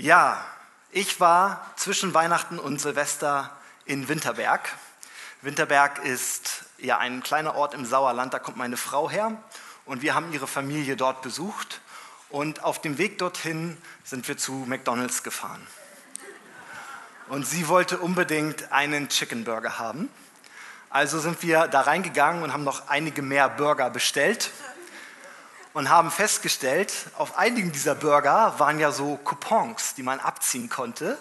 Ja, ich war zwischen Weihnachten und Silvester in Winterberg. Winterberg ist ja ein kleiner Ort im Sauerland, da kommt meine Frau her und wir haben ihre Familie dort besucht und auf dem Weg dorthin sind wir zu McDonald's gefahren. Und sie wollte unbedingt einen Chicken Burger haben. Also sind wir da reingegangen und haben noch einige mehr Burger bestellt und haben festgestellt, auf einigen dieser Burger waren ja so Coupons, die man abziehen konnte.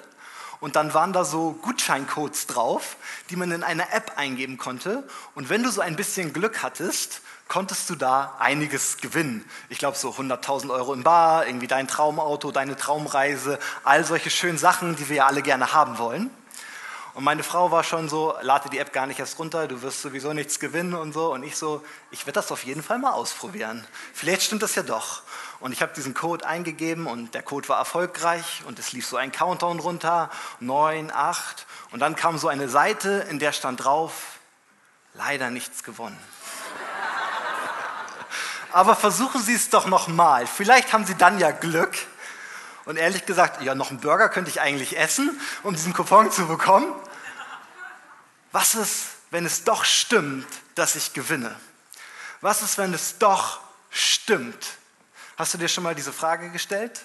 Und dann waren da so Gutscheincodes drauf, die man in einer App eingeben konnte. Und wenn du so ein bisschen Glück hattest, konntest du da einiges gewinnen. Ich glaube so 100.000 Euro im Bar, irgendwie dein Traumauto, deine Traumreise, all solche schönen Sachen, die wir ja alle gerne haben wollen. Und meine Frau war schon so, lade die App gar nicht erst runter, du wirst sowieso nichts gewinnen und so. Und ich so, ich werde das auf jeden Fall mal ausprobieren. Vielleicht stimmt das ja doch. Und ich habe diesen Code eingegeben und der Code war erfolgreich und es lief so ein Countdown runter, neun, acht. Und dann kam so eine Seite, in der stand drauf, leider nichts gewonnen. Aber versuchen Sie es doch nochmal. Vielleicht haben Sie dann ja Glück. Und ehrlich gesagt, ja, noch einen Burger könnte ich eigentlich essen, um diesen Coupon zu bekommen. Was ist, wenn es doch stimmt, dass ich gewinne? Was ist, wenn es doch stimmt? Hast du dir schon mal diese Frage gestellt?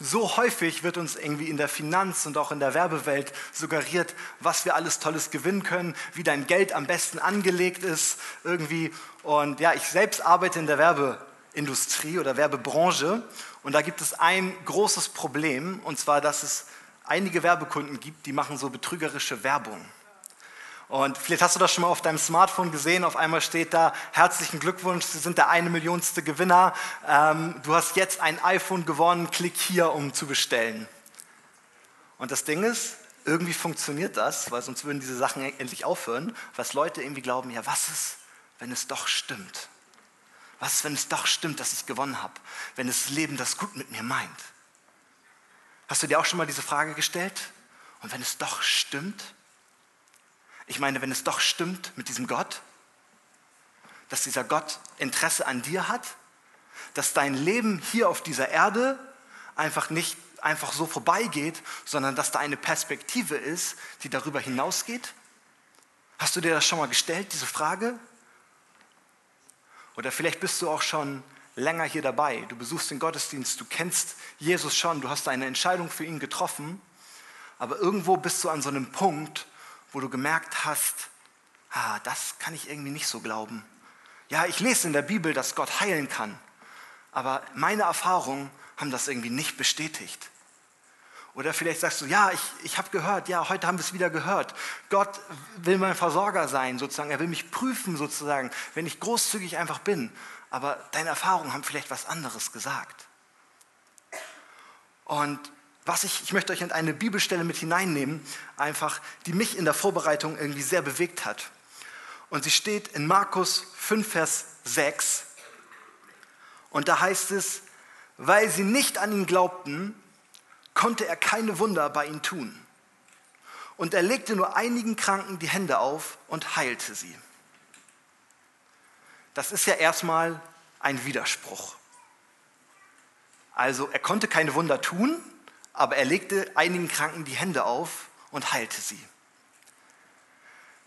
So häufig wird uns irgendwie in der Finanz- und auch in der Werbewelt suggeriert, was wir alles Tolles gewinnen können, wie dein Geld am besten angelegt ist irgendwie. Und ja, ich selbst arbeite in der Werbeindustrie oder Werbebranche und da gibt es ein großes Problem und zwar, dass es einige Werbekunden gibt, die machen so betrügerische Werbung. Und vielleicht hast du das schon mal auf deinem Smartphone gesehen. Auf einmal steht da, herzlichen Glückwunsch, Sie sind der eine Millionste Gewinner. Ähm, du hast jetzt ein iPhone gewonnen, klick hier, um zu bestellen. Und das Ding ist, irgendwie funktioniert das, weil sonst würden diese Sachen endlich aufhören, was Leute irgendwie glauben, ja, was ist, wenn es doch stimmt? Was wenn es doch stimmt, dass ich gewonnen habe? Wenn das Leben das gut mit mir meint? Hast du dir auch schon mal diese Frage gestellt? Und wenn es doch stimmt? Ich meine, wenn es doch stimmt mit diesem Gott, dass dieser Gott Interesse an dir hat, dass dein Leben hier auf dieser Erde einfach nicht einfach so vorbeigeht, sondern dass da eine Perspektive ist, die darüber hinausgeht? Hast du dir das schon mal gestellt, diese Frage? Oder vielleicht bist du auch schon länger hier dabei. Du besuchst den Gottesdienst, du kennst Jesus schon, du hast eine Entscheidung für ihn getroffen, aber irgendwo bist du an so einem Punkt, wo du gemerkt hast, ah, das kann ich irgendwie nicht so glauben. Ja, ich lese in der Bibel, dass Gott heilen kann, aber meine Erfahrungen haben das irgendwie nicht bestätigt. Oder vielleicht sagst du, ja, ich, ich habe gehört, ja, heute haben wir es wieder gehört. Gott will mein Versorger sein, sozusagen. Er will mich prüfen, sozusagen, wenn ich großzügig einfach bin. Aber deine Erfahrungen haben vielleicht was anderes gesagt. Und was ich, ich möchte euch in eine Bibelstelle mit hineinnehmen, einfach, die mich in der Vorbereitung irgendwie sehr bewegt hat. Und sie steht in Markus 5, Vers 6. Und da heißt es, weil sie nicht an ihn glaubten, konnte er keine Wunder bei ihnen tun. Und er legte nur einigen Kranken die Hände auf und heilte sie. Das ist ja erstmal ein Widerspruch. Also er konnte keine Wunder tun, aber er legte einigen Kranken die Hände auf und heilte sie.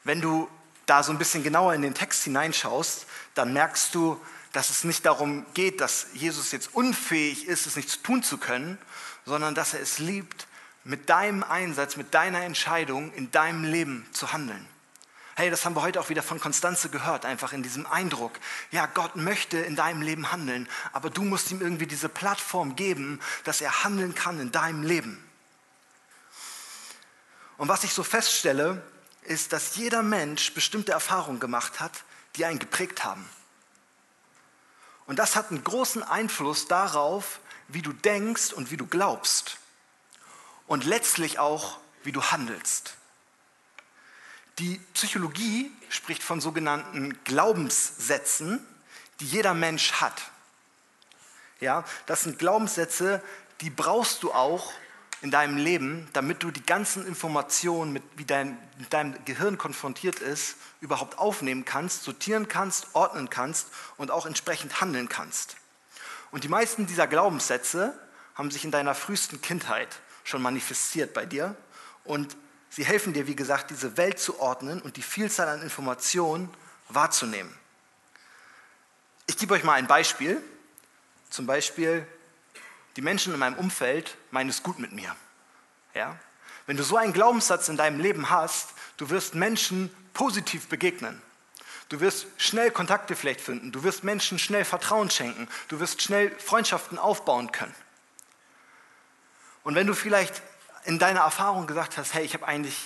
Wenn du da so ein bisschen genauer in den Text hineinschaust, dann merkst du, dass es nicht darum geht, dass Jesus jetzt unfähig ist, es nicht tun zu können, sondern dass er es liebt, mit deinem Einsatz, mit deiner Entscheidung in deinem Leben zu handeln. Hey, das haben wir heute auch wieder von Konstanze gehört, einfach in diesem Eindruck. Ja, Gott möchte in deinem Leben handeln, aber du musst ihm irgendwie diese Plattform geben, dass er handeln kann in deinem Leben. Und was ich so feststelle, ist, dass jeder Mensch bestimmte Erfahrungen gemacht hat, die einen geprägt haben. Und das hat einen großen Einfluss darauf, wie du denkst und wie du glaubst. Und letztlich auch, wie du handelst. Die Psychologie spricht von sogenannten Glaubenssätzen, die jeder Mensch hat. Ja, das sind Glaubenssätze, die brauchst du auch in deinem Leben, damit du die ganzen Informationen, mit, wie dein, mit deinem Gehirn konfrontiert ist, überhaupt aufnehmen kannst, sortieren kannst, ordnen kannst und auch entsprechend handeln kannst. Und die meisten dieser Glaubenssätze haben sich in deiner frühesten Kindheit schon manifestiert bei dir und sie helfen dir, wie gesagt, diese Welt zu ordnen und die Vielzahl an Informationen wahrzunehmen. Ich gebe euch mal ein Beispiel. Zum Beispiel, die Menschen in meinem Umfeld meinen es gut mit mir. Ja? Wenn du so einen Glaubenssatz in deinem Leben hast, du wirst Menschen positiv begegnen. Du wirst schnell Kontakte vielleicht finden. Du wirst Menschen schnell Vertrauen schenken. Du wirst schnell Freundschaften aufbauen können. Und wenn du vielleicht in deiner Erfahrung gesagt hast, hey, ich habe eigentlich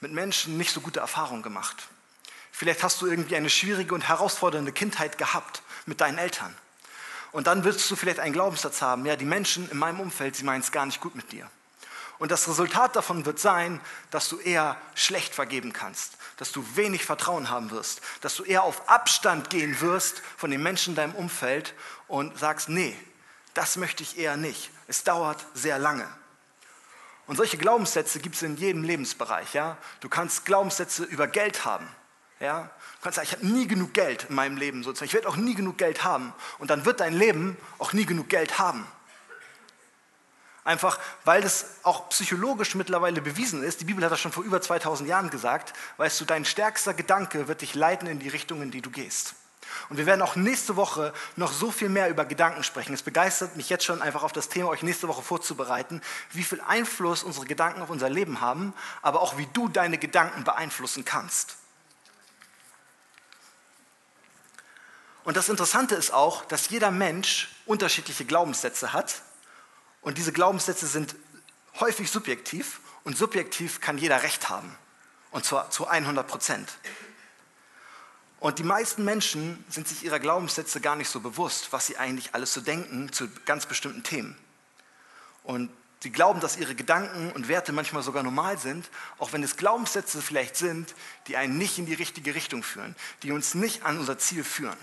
mit Menschen nicht so gute Erfahrungen gemacht. Vielleicht hast du irgendwie eine schwierige und herausfordernde Kindheit gehabt mit deinen Eltern. Und dann wirst du vielleicht einen Glaubenssatz haben, ja, die Menschen in meinem Umfeld, sie meinen es gar nicht gut mit dir. Und das Resultat davon wird sein, dass du eher schlecht vergeben kannst, dass du wenig Vertrauen haben wirst, dass du eher auf Abstand gehen wirst von den Menschen in deinem Umfeld und sagst, nee, das möchte ich eher nicht. Es dauert sehr lange. Und solche Glaubenssätze gibt es in jedem Lebensbereich. Ja? Du kannst Glaubenssätze über Geld haben. Ja? Du kannst sagen, ich habe nie genug Geld in meinem Leben sozusagen. Ich werde auch nie genug Geld haben. Und dann wird dein Leben auch nie genug Geld haben. Einfach, weil das auch psychologisch mittlerweile bewiesen ist. Die Bibel hat das schon vor über 2000 Jahren gesagt. Weißt du, dein stärkster Gedanke wird dich leiten in die Richtung, in die du gehst. Und wir werden auch nächste Woche noch so viel mehr über Gedanken sprechen. Es begeistert mich jetzt schon einfach auf das Thema, euch nächste Woche vorzubereiten, wie viel Einfluss unsere Gedanken auf unser Leben haben, aber auch wie du deine Gedanken beeinflussen kannst. Und das Interessante ist auch, dass jeder Mensch unterschiedliche Glaubenssätze hat. Und diese Glaubenssätze sind häufig subjektiv. Und subjektiv kann jeder Recht haben. Und zwar zu 100 Prozent. Und die meisten Menschen sind sich ihrer Glaubenssätze gar nicht so bewusst, was sie eigentlich alles so denken zu ganz bestimmten Themen. Und sie glauben, dass ihre Gedanken und Werte manchmal sogar normal sind, auch wenn es Glaubenssätze vielleicht sind, die einen nicht in die richtige Richtung führen, die uns nicht an unser Ziel führen.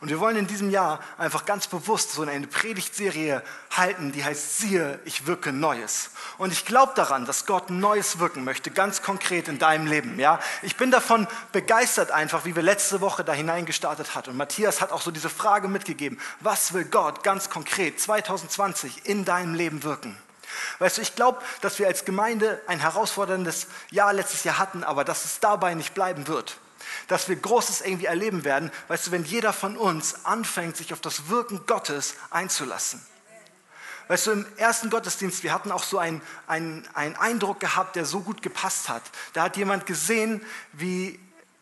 Und wir wollen in diesem Jahr einfach ganz bewusst so eine Predigtserie halten, die heißt Siehe, ich wirke Neues. Und ich glaube daran, dass Gott Neues wirken möchte, ganz konkret in deinem Leben. Ja? Ich bin davon begeistert einfach, wie wir letzte Woche da hineingestartet hat. Und Matthias hat auch so diese Frage mitgegeben, was will Gott ganz konkret 2020 in deinem Leben wirken? Weißt du, ich glaube, dass wir als Gemeinde ein herausforderndes Jahr letztes Jahr hatten, aber dass es dabei nicht bleiben wird dass wir Großes irgendwie erleben werden, weißt du, wenn jeder von uns anfängt, sich auf das Wirken Gottes einzulassen. Weißt du, im ersten Gottesdienst, wir hatten auch so einen, einen, einen Eindruck gehabt, der so gut gepasst hat. Da hat jemand gesehen, wie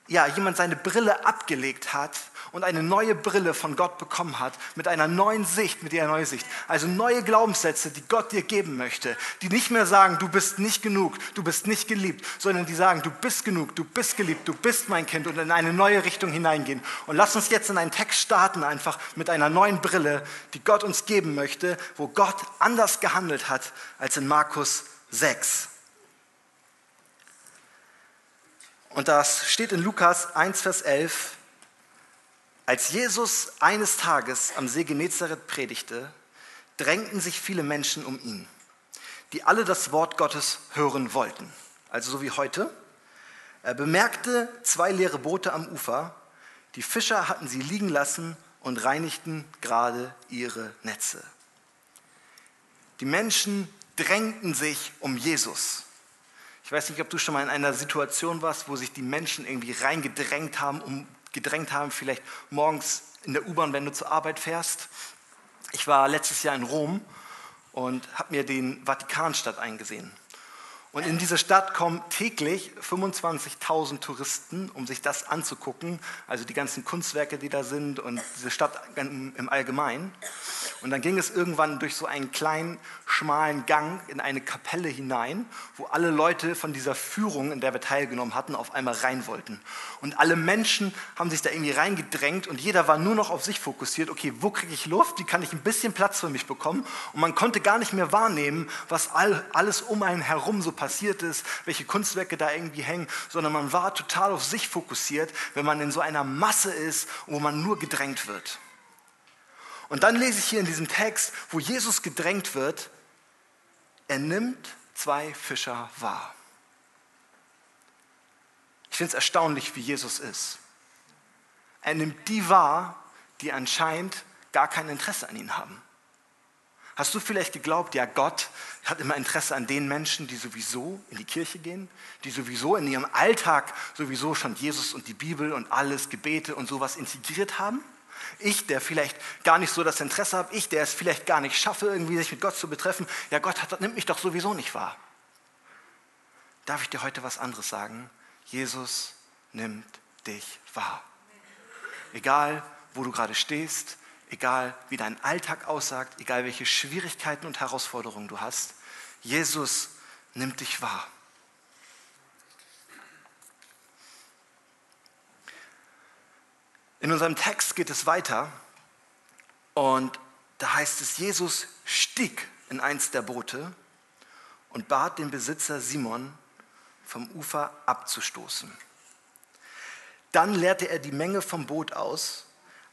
ja, jemand seine Brille abgelegt hat und eine neue Brille von Gott bekommen hat, mit einer neuen Sicht, mit der neuen Sicht. Also neue Glaubenssätze, die Gott dir geben möchte, die nicht mehr sagen, du bist nicht genug, du bist nicht geliebt, sondern die sagen, du bist genug, du bist geliebt, du bist mein Kind und in eine neue Richtung hineingehen. Und lass uns jetzt in einen Text starten, einfach mit einer neuen Brille, die Gott uns geben möchte, wo Gott anders gehandelt hat als in Markus 6. Und das steht in Lukas 1, Vers 11. Als Jesus eines Tages am See Genezareth predigte, drängten sich viele Menschen um ihn, die alle das Wort Gottes hören wollten. Also so wie heute. Er bemerkte zwei leere Boote am Ufer. Die Fischer hatten sie liegen lassen und reinigten gerade ihre Netze. Die Menschen drängten sich um Jesus. Ich weiß nicht, ob du schon mal in einer Situation warst, wo sich die Menschen irgendwie reingedrängt haben, um gedrängt haben, vielleicht morgens in der U-Bahn, wenn du zur Arbeit fährst. Ich war letztes Jahr in Rom und habe mir den Vatikanstadt eingesehen. Und in diese Stadt kommen täglich 25.000 Touristen, um sich das anzugucken, also die ganzen Kunstwerke, die da sind und diese Stadt im Allgemeinen. Und dann ging es irgendwann durch so einen kleinen, schmalen Gang in eine Kapelle hinein, wo alle Leute von dieser Führung, in der wir teilgenommen hatten, auf einmal rein wollten. Und alle Menschen haben sich da irgendwie reingedrängt und jeder war nur noch auf sich fokussiert. Okay, wo kriege ich Luft? Wie kann ich ein bisschen Platz für mich bekommen? Und man konnte gar nicht mehr wahrnehmen, was all, alles um einen herum so passiert passiert ist, welche Kunstwerke da irgendwie hängen, sondern man war total auf sich fokussiert, wenn man in so einer Masse ist, wo man nur gedrängt wird. Und dann lese ich hier in diesem Text, wo Jesus gedrängt wird, er nimmt zwei Fischer wahr. Ich finde es erstaunlich, wie Jesus ist. Er nimmt die wahr, die anscheinend gar kein Interesse an ihn haben. Hast du vielleicht geglaubt, ja, Gott hat immer Interesse an den Menschen, die sowieso in die Kirche gehen, die sowieso in ihrem Alltag sowieso schon Jesus und die Bibel und alles, Gebete und sowas integriert haben? Ich, der vielleicht gar nicht so das Interesse habe, ich, der es vielleicht gar nicht schaffe, irgendwie sich mit Gott zu betreffen, ja, Gott hat, nimmt mich doch sowieso nicht wahr. Darf ich dir heute was anderes sagen? Jesus nimmt dich wahr. Egal, wo du gerade stehst, egal wie dein Alltag aussagt, egal welche Schwierigkeiten und Herausforderungen du hast, Jesus nimmt dich wahr. In unserem Text geht es weiter und da heißt es, Jesus stieg in eins der Boote und bat den Besitzer Simon, vom Ufer abzustoßen. Dann leerte er die Menge vom Boot aus.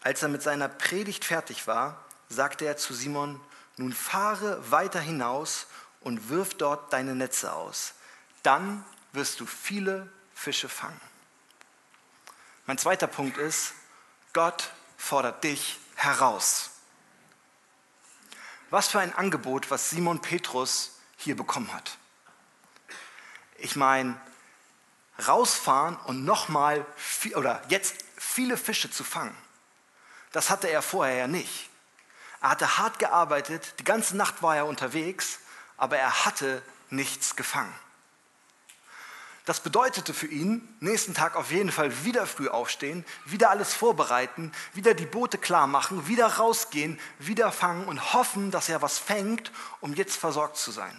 Als er mit seiner Predigt fertig war, sagte er zu Simon, nun fahre weiter hinaus und wirf dort deine Netze aus. Dann wirst du viele Fische fangen. Mein zweiter Punkt ist, Gott fordert dich heraus. Was für ein Angebot, was Simon Petrus hier bekommen hat. Ich meine, rausfahren und nochmal oder jetzt viele Fische zu fangen, das hatte er vorher ja nicht. Er hatte hart gearbeitet, die ganze Nacht war er unterwegs, aber er hatte nichts gefangen. Das bedeutete für ihn, nächsten Tag auf jeden Fall wieder früh aufstehen, wieder alles vorbereiten, wieder die Boote klar machen, wieder rausgehen, wieder fangen und hoffen, dass er was fängt, um jetzt versorgt zu sein.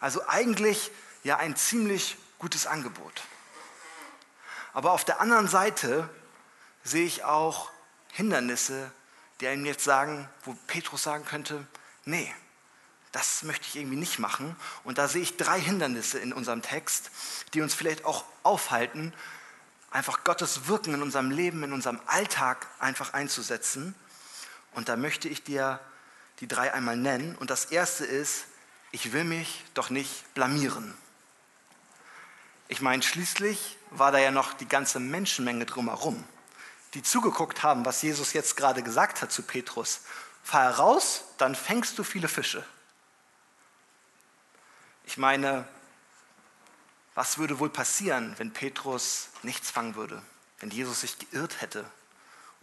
Also eigentlich ja ein ziemlich gutes Angebot. Aber auf der anderen Seite sehe ich auch Hindernisse, die einem jetzt sagen, wo Petrus sagen könnte, nee, das möchte ich irgendwie nicht machen. Und da sehe ich drei Hindernisse in unserem Text, die uns vielleicht auch aufhalten, einfach Gottes Wirken in unserem Leben, in unserem Alltag einfach einzusetzen. Und da möchte ich dir die drei einmal nennen. Und das erste ist, ich will mich doch nicht blamieren. Ich meine, schließlich war da ja noch die ganze Menschenmenge drumherum, die zugeguckt haben, was Jesus jetzt gerade gesagt hat zu Petrus. Fahr heraus, dann fängst du viele Fische. Ich meine, was würde wohl passieren, wenn Petrus nichts fangen würde, wenn Jesus sich geirrt hätte?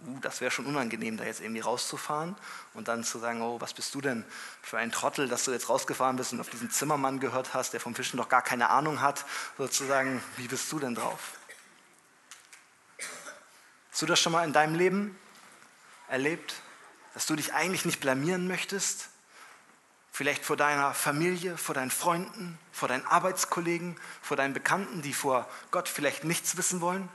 Uh, das wäre schon unangenehm, da jetzt irgendwie rauszufahren und dann zu sagen, oh, was bist du denn für ein Trottel, dass du jetzt rausgefahren bist und auf diesen Zimmermann gehört hast, der vom Fischen doch gar keine Ahnung hat, sozusagen, wie bist du denn drauf? Hast du das schon mal in deinem Leben erlebt, dass du dich eigentlich nicht blamieren möchtest, Vielleicht vor deiner Familie, vor deinen Freunden, vor deinen Arbeitskollegen, vor deinen Bekannten, die vor Gott vielleicht nichts wissen wollen?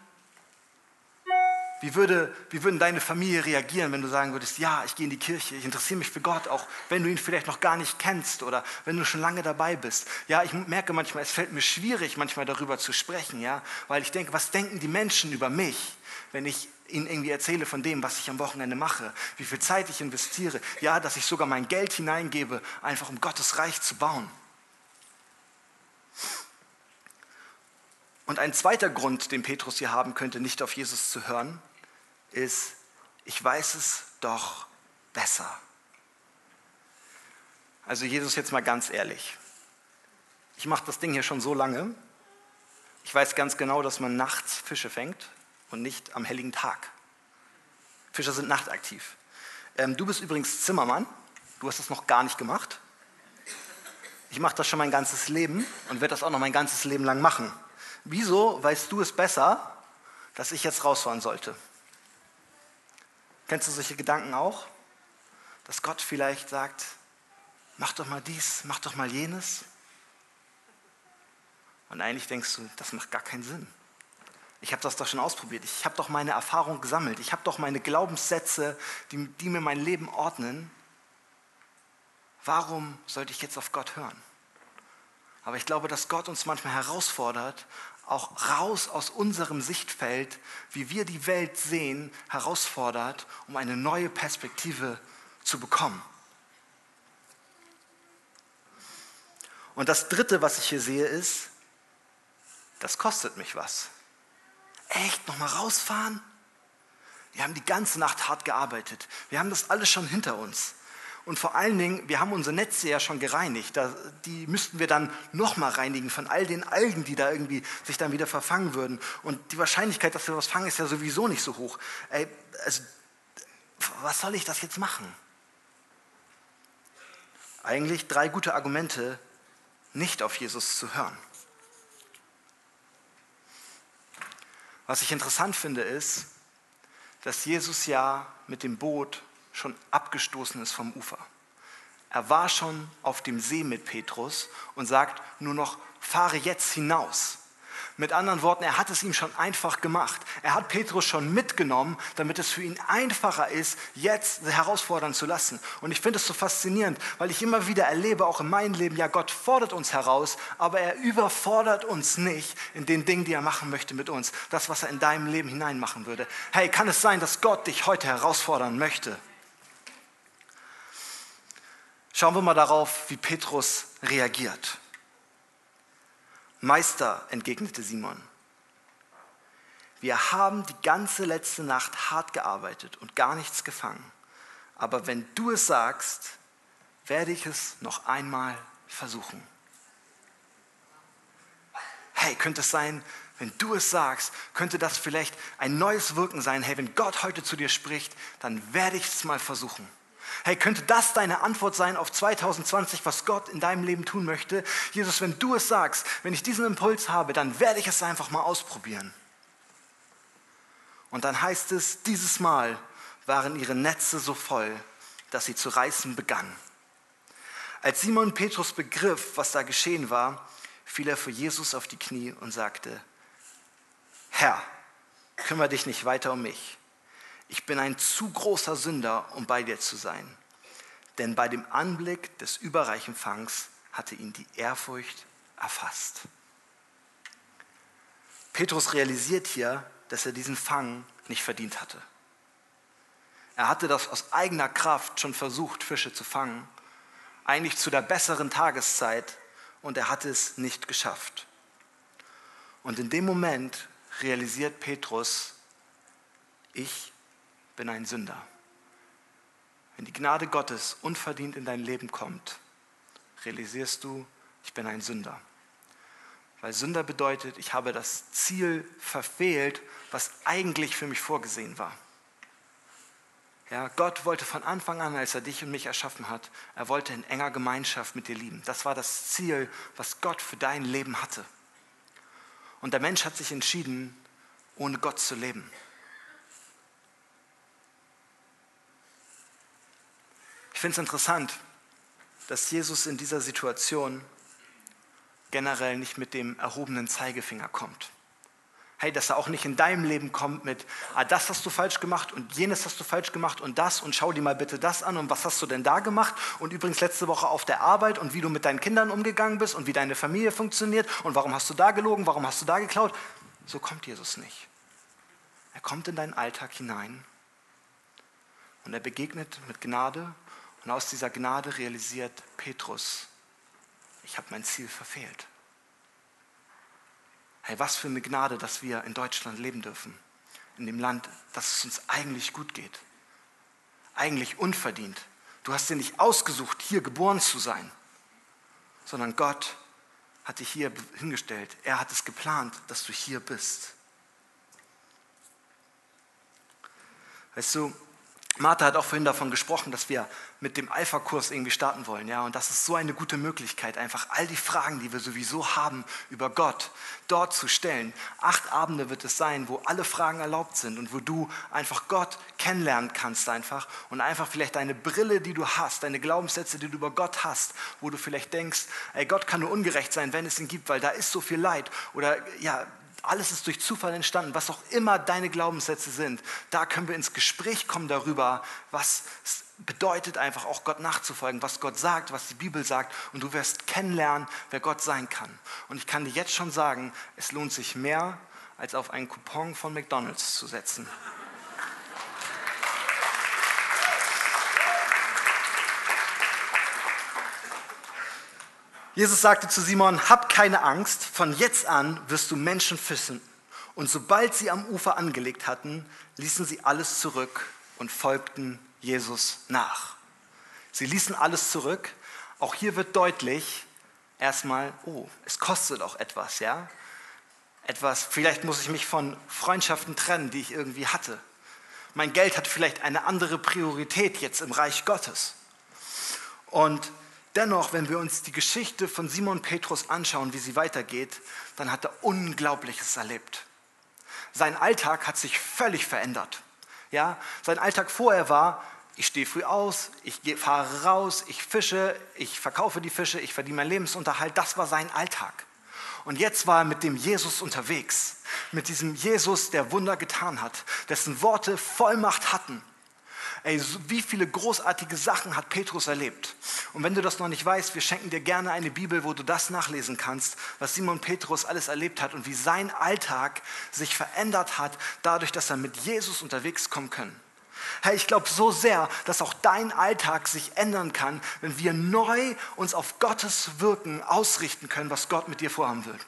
Wie, würde, wie würden deine Familie reagieren, wenn du sagen würdest, ja, ich gehe in die Kirche, ich interessiere mich für Gott, auch wenn du ihn vielleicht noch gar nicht kennst oder wenn du schon lange dabei bist. Ja, ich merke manchmal, es fällt mir schwierig, manchmal darüber zu sprechen, ja, weil ich denke, was denken die Menschen über mich, wenn ich ihnen irgendwie erzähle von dem, was ich am Wochenende mache, wie viel Zeit ich investiere, ja, dass ich sogar mein Geld hineingebe, einfach um Gottes Reich zu bauen. Und ein zweiter Grund, den Petrus hier haben könnte, nicht auf Jesus zu hören, ist, ich weiß es doch besser. Also Jesus, jetzt mal ganz ehrlich. Ich mache das Ding hier schon so lange. Ich weiß ganz genau, dass man nachts Fische fängt und nicht am helligen Tag. Fischer sind nachtaktiv. Ähm, du bist übrigens Zimmermann. Du hast das noch gar nicht gemacht. Ich mache das schon mein ganzes Leben und werde das auch noch mein ganzes Leben lang machen. Wieso weißt du es besser, dass ich jetzt rausfahren sollte? Kennst du solche Gedanken auch? Dass Gott vielleicht sagt, mach doch mal dies, mach doch mal jenes. Und eigentlich denkst du, das macht gar keinen Sinn. Ich habe das doch schon ausprobiert. Ich habe doch meine Erfahrung gesammelt. Ich habe doch meine Glaubenssätze, die, die mir mein Leben ordnen. Warum sollte ich jetzt auf Gott hören? Aber ich glaube, dass Gott uns manchmal herausfordert, auch raus aus unserem Sichtfeld, wie wir die Welt sehen, herausfordert, um eine neue Perspektive zu bekommen. Und das Dritte, was ich hier sehe, ist, das kostet mich was. Echt, nochmal rausfahren? Wir haben die ganze Nacht hart gearbeitet. Wir haben das alles schon hinter uns. Und vor allen Dingen, wir haben unsere Netze ja schon gereinigt. die müssten wir dann nochmal reinigen von all den Algen, die da irgendwie sich dann wieder verfangen würden. Und die Wahrscheinlichkeit, dass wir was fangen, ist ja sowieso nicht so hoch. Ey, also, was soll ich das jetzt machen? Eigentlich drei gute Argumente, nicht auf Jesus zu hören. Was ich interessant finde, ist, dass Jesus ja mit dem Boot schon abgestoßen ist vom Ufer. Er war schon auf dem See mit Petrus und sagt nur noch, fahre jetzt hinaus. Mit anderen Worten, er hat es ihm schon einfach gemacht. Er hat Petrus schon mitgenommen, damit es für ihn einfacher ist, jetzt herausfordern zu lassen. Und ich finde es so faszinierend, weil ich immer wieder erlebe, auch in meinem Leben, ja, Gott fordert uns heraus, aber er überfordert uns nicht in den Dingen, die er machen möchte mit uns. Das, was er in deinem Leben hinein machen würde. Hey, kann es sein, dass Gott dich heute herausfordern möchte? Schauen wir mal darauf, wie Petrus reagiert. Meister, entgegnete Simon, wir haben die ganze letzte Nacht hart gearbeitet und gar nichts gefangen. Aber wenn du es sagst, werde ich es noch einmal versuchen. Hey, könnte es sein, wenn du es sagst, könnte das vielleicht ein neues Wirken sein. Hey, wenn Gott heute zu dir spricht, dann werde ich es mal versuchen. Hey, könnte das deine Antwort sein auf 2020, was Gott in deinem Leben tun möchte? Jesus, wenn du es sagst, wenn ich diesen Impuls habe, dann werde ich es einfach mal ausprobieren. Und dann heißt es, dieses Mal waren ihre Netze so voll, dass sie zu reißen begannen. Als Simon Petrus begriff, was da geschehen war, fiel er vor Jesus auf die Knie und sagte, Herr, kümmere dich nicht weiter um mich ich bin ein zu großer Sünder, um bei dir zu sein. Denn bei dem Anblick des überreichen Fangs hatte ihn die Ehrfurcht erfasst. Petrus realisiert hier, dass er diesen Fang nicht verdient hatte. Er hatte das aus eigener Kraft schon versucht, Fische zu fangen, eigentlich zu der besseren Tageszeit, und er hatte es nicht geschafft. Und in dem Moment realisiert Petrus, ich bin ein Sünder. Wenn die Gnade Gottes unverdient in dein Leben kommt, realisierst du, ich bin ein Sünder. Weil Sünder bedeutet, ich habe das Ziel verfehlt, was eigentlich für mich vorgesehen war. Ja, Gott wollte von Anfang an, als er dich und mich erschaffen hat, er wollte in enger Gemeinschaft mit dir lieben. Das war das Ziel, was Gott für dein Leben hatte. Und der Mensch hat sich entschieden, ohne Gott zu leben. Finde es interessant, dass Jesus in dieser Situation generell nicht mit dem erhobenen Zeigefinger kommt. Hey, dass er auch nicht in deinem Leben kommt mit, ah, das hast du falsch gemacht und jenes hast du falsch gemacht und das und schau dir mal bitte das an und was hast du denn da gemacht und übrigens letzte Woche auf der Arbeit und wie du mit deinen Kindern umgegangen bist und wie deine Familie funktioniert und warum hast du da gelogen, warum hast du da geklaut. So kommt Jesus nicht. Er kommt in deinen Alltag hinein und er begegnet mit Gnade und aus dieser Gnade realisiert Petrus, ich habe mein Ziel verfehlt. Hey, was für eine Gnade, dass wir in Deutschland leben dürfen. In dem Land, dass es uns eigentlich gut geht. Eigentlich unverdient. Du hast dir nicht ausgesucht, hier geboren zu sein, sondern Gott hat dich hier hingestellt. Er hat es geplant, dass du hier bist. Weißt du, Martha hat auch vorhin davon gesprochen, dass wir mit dem Alpha-Kurs irgendwie starten wollen. Ja? Und das ist so eine gute Möglichkeit, einfach all die Fragen, die wir sowieso haben über Gott, dort zu stellen. Acht Abende wird es sein, wo alle Fragen erlaubt sind und wo du einfach Gott kennenlernen kannst einfach und einfach vielleicht deine Brille, die du hast, deine Glaubenssätze, die du über Gott hast, wo du vielleicht denkst, ey, Gott kann nur ungerecht sein, wenn es ihn gibt, weil da ist so viel Leid oder ja, alles ist durch Zufall entstanden, was auch immer deine Glaubenssätze sind. Da können wir ins Gespräch kommen darüber, was es bedeutet einfach auch Gott nachzufolgen, was Gott sagt, was die Bibel sagt und du wirst kennenlernen, wer Gott sein kann. Und ich kann dir jetzt schon sagen, es lohnt sich mehr, als auf einen Coupon von McDonald's zu setzen. Jesus sagte zu Simon, hab keine Angst, von jetzt an wirst du Menschen fischen. Und sobald sie am Ufer angelegt hatten, ließen sie alles zurück und folgten Jesus nach. Sie ließen alles zurück. Auch hier wird deutlich, erstmal, oh, es kostet auch etwas, ja? Etwas, vielleicht muss ich mich von Freundschaften trennen, die ich irgendwie hatte. Mein Geld hat vielleicht eine andere Priorität jetzt im Reich Gottes. Und dennoch, wenn wir uns die Geschichte von Simon Petrus anschauen, wie sie weitergeht, dann hat er Unglaubliches erlebt. Sein Alltag hat sich völlig verändert. Ja, sein Alltag vorher war, ich stehe früh aus, ich fahre raus, ich fische, ich verkaufe die Fische, ich verdiene meinen Lebensunterhalt. Das war sein Alltag. Und jetzt war er mit dem Jesus unterwegs, mit diesem Jesus, der Wunder getan hat, dessen Worte Vollmacht hatten. Ey, wie viele großartige Sachen hat Petrus erlebt? Und wenn du das noch nicht weißt, wir schenken dir gerne eine Bibel, wo du das nachlesen kannst, was Simon Petrus alles erlebt hat und wie sein Alltag sich verändert hat, dadurch, dass er mit Jesus unterwegs kommen können. Hey, ich glaube so sehr, dass auch dein Alltag sich ändern kann, wenn wir neu uns auf Gottes Wirken ausrichten können, was Gott mit dir vorhaben will.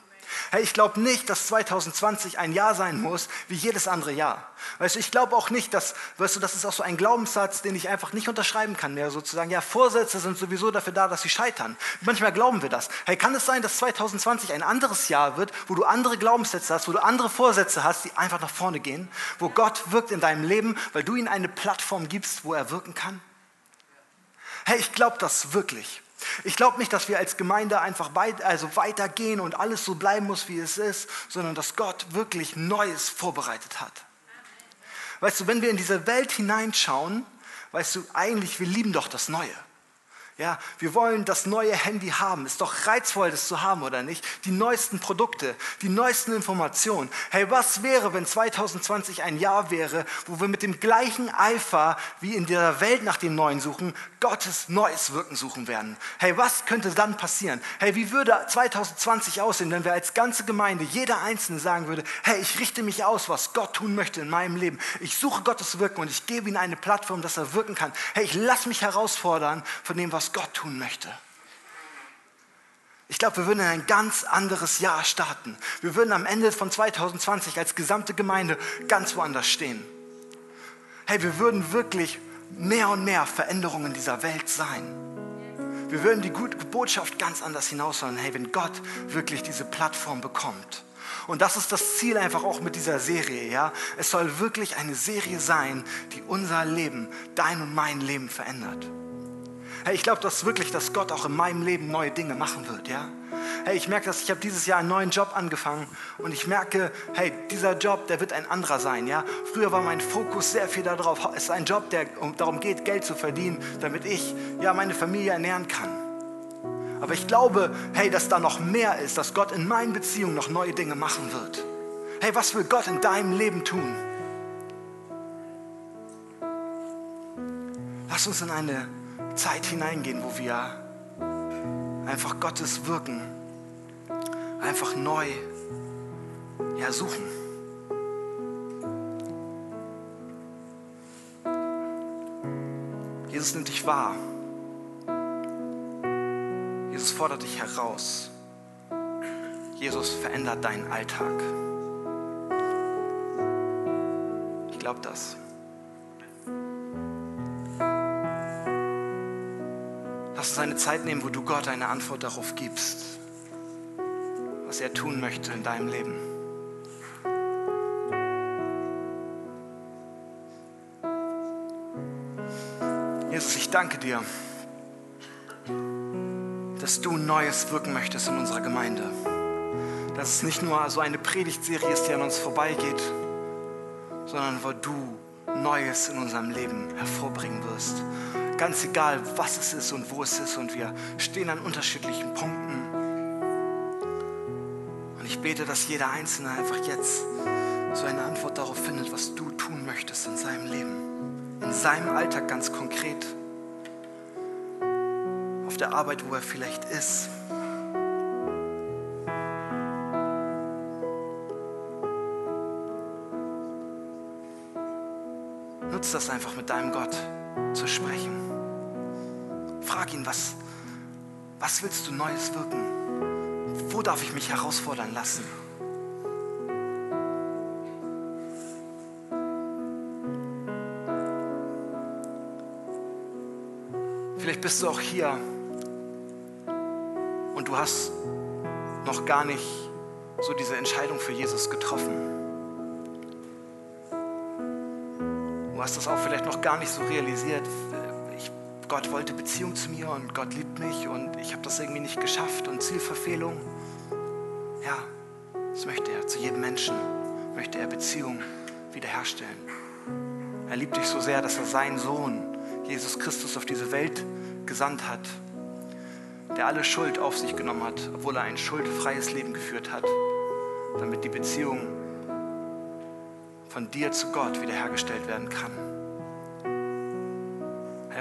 Hey, ich glaube nicht, dass 2020 ein Jahr sein muss wie jedes andere Jahr. Weißt du, ich glaube auch nicht, dass, weißt du, das ist auch so ein Glaubenssatz, den ich einfach nicht unterschreiben kann mehr, sozusagen. Ja, Vorsätze sind sowieso dafür da, dass sie scheitern. Manchmal glauben wir das. Hey, kann es sein, dass 2020 ein anderes Jahr wird, wo du andere Glaubenssätze hast, wo du andere Vorsätze hast, die einfach nach vorne gehen, wo Gott wirkt in deinem Leben, weil du ihm eine Plattform gibst, wo er wirken kann? Hey, ich glaube das wirklich. Ich glaube nicht, dass wir als Gemeinde einfach weit, also weitergehen und alles so bleiben muss, wie es ist, sondern dass Gott wirklich Neues vorbereitet hat. Weißt du, wenn wir in diese Welt hineinschauen, weißt du, eigentlich, wir lieben doch das Neue. Ja, wir wollen das neue Handy haben. Ist doch reizvoll, das zu haben, oder nicht? Die neuesten Produkte, die neuesten Informationen. Hey, was wäre, wenn 2020 ein Jahr wäre, wo wir mit dem gleichen Eifer wie in der Welt nach dem Neuen suchen, Gottes neues Wirken suchen werden? Hey, was könnte dann passieren? Hey, wie würde 2020 aussehen, wenn wir als ganze Gemeinde, jeder Einzelne sagen würde, hey, ich richte mich aus, was Gott tun möchte in meinem Leben. Ich suche Gottes Wirken und ich gebe ihm eine Plattform, dass er wirken kann. Hey, ich lasse mich herausfordern von dem, was Gott tun möchte. Ich glaube, wir würden in ein ganz anderes Jahr starten. Wir würden am Ende von 2020 als gesamte Gemeinde ganz woanders stehen. Hey, wir würden wirklich mehr und mehr Veränderungen dieser Welt sein. Wir würden die gute Botschaft ganz anders hinausholen. Hey, wenn Gott wirklich diese Plattform bekommt. Und das ist das Ziel einfach auch mit dieser Serie. Ja? Es soll wirklich eine Serie sein, die unser Leben, dein und mein Leben verändert. Hey, ich glaube das wirklich, dass Gott auch in meinem Leben neue Dinge machen wird, ja? Hey, ich merke das, ich habe dieses Jahr einen neuen Job angefangen und ich merke, hey, dieser Job, der wird ein anderer sein, ja? Früher war mein Fokus sehr viel darauf, es ist ein Job, der darum geht, Geld zu verdienen, damit ich ja meine Familie ernähren kann. Aber ich glaube, hey, dass da noch mehr ist, dass Gott in meinen Beziehungen noch neue Dinge machen wird. Hey, was will Gott in deinem Leben tun? Lass uns in eine Zeit hineingehen, wo wir einfach Gottes Wirken einfach neu ja, suchen. Jesus nimmt dich wahr. Jesus fordert dich heraus. Jesus verändert deinen Alltag. Ich glaube das. Eine Zeit nehmen, wo du Gott eine Antwort darauf gibst, was er tun möchte in deinem Leben. Jesus, ich danke dir, dass du Neues wirken möchtest in unserer Gemeinde. Dass es nicht nur so eine Predigtserie ist, die an uns vorbeigeht, sondern wo du Neues in unserem Leben hervorbringen wirst. Ganz egal, was es ist und wo es ist. Und wir stehen an unterschiedlichen Punkten. Und ich bete, dass jeder Einzelne einfach jetzt so eine Antwort darauf findet, was du tun möchtest in seinem Leben. In seinem Alltag ganz konkret. Auf der Arbeit, wo er vielleicht ist. Nutz das einfach mit deinem Gott zu sprechen. Frag ihn, was, was willst du Neues wirken? Wo darf ich mich herausfordern lassen? Vielleicht bist du auch hier und du hast noch gar nicht so diese Entscheidung für Jesus getroffen. Du hast das auch vielleicht noch gar nicht so realisiert. Gott wollte Beziehung zu mir und Gott liebt mich und ich habe das irgendwie nicht geschafft und Zielverfehlung. Ja, das möchte er zu jedem Menschen, möchte er Beziehung wiederherstellen. Er liebt dich so sehr, dass er seinen Sohn, Jesus Christus, auf diese Welt gesandt hat, der alle Schuld auf sich genommen hat, obwohl er ein schuldfreies Leben geführt hat, damit die Beziehung von dir zu Gott wiederhergestellt werden kann.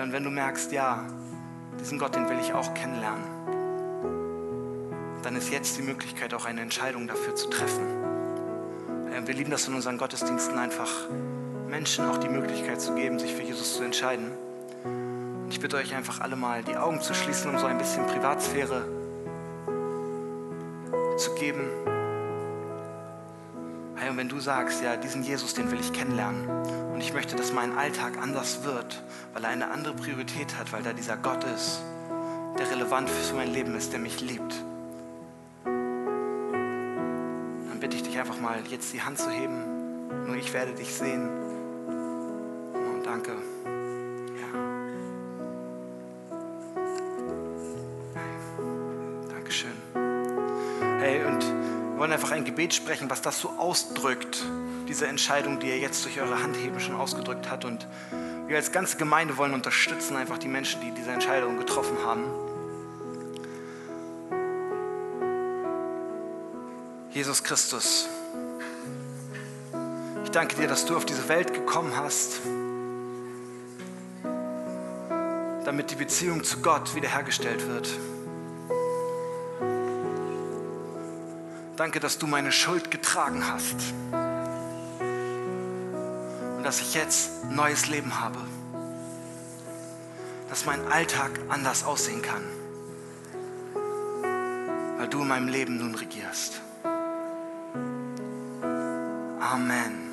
Und wenn du merkst, ja, diesen Gott, den will ich auch kennenlernen, dann ist jetzt die Möglichkeit, auch eine Entscheidung dafür zu treffen. Herr, wir lieben das in unseren Gottesdiensten einfach, Menschen auch die Möglichkeit zu geben, sich für Jesus zu entscheiden. Ich bitte euch einfach alle mal, die Augen zu schließen, um so ein bisschen Privatsphäre zu geben. Und wenn du sagst, ja, diesen Jesus, den will ich kennenlernen und ich möchte, dass mein Alltag anders wird, weil er eine andere Priorität hat, weil da dieser Gott ist, der relevant für mein Leben ist, der mich liebt, dann bitte ich dich einfach mal, jetzt die Hand zu heben. Nur ich werde dich sehen. Und danke. Wollen einfach ein Gebet sprechen, was das so ausdrückt, diese Entscheidung, die ihr jetzt durch eure Handheben schon ausgedrückt hat. Und wir als ganze Gemeinde wollen unterstützen einfach die Menschen, die diese Entscheidung getroffen haben. Jesus Christus, ich danke dir, dass du auf diese Welt gekommen hast, damit die Beziehung zu Gott wiederhergestellt wird. Danke, dass du meine Schuld getragen hast und dass ich jetzt neues Leben habe, dass mein Alltag anders aussehen kann, weil du in meinem Leben nun regierst. Amen.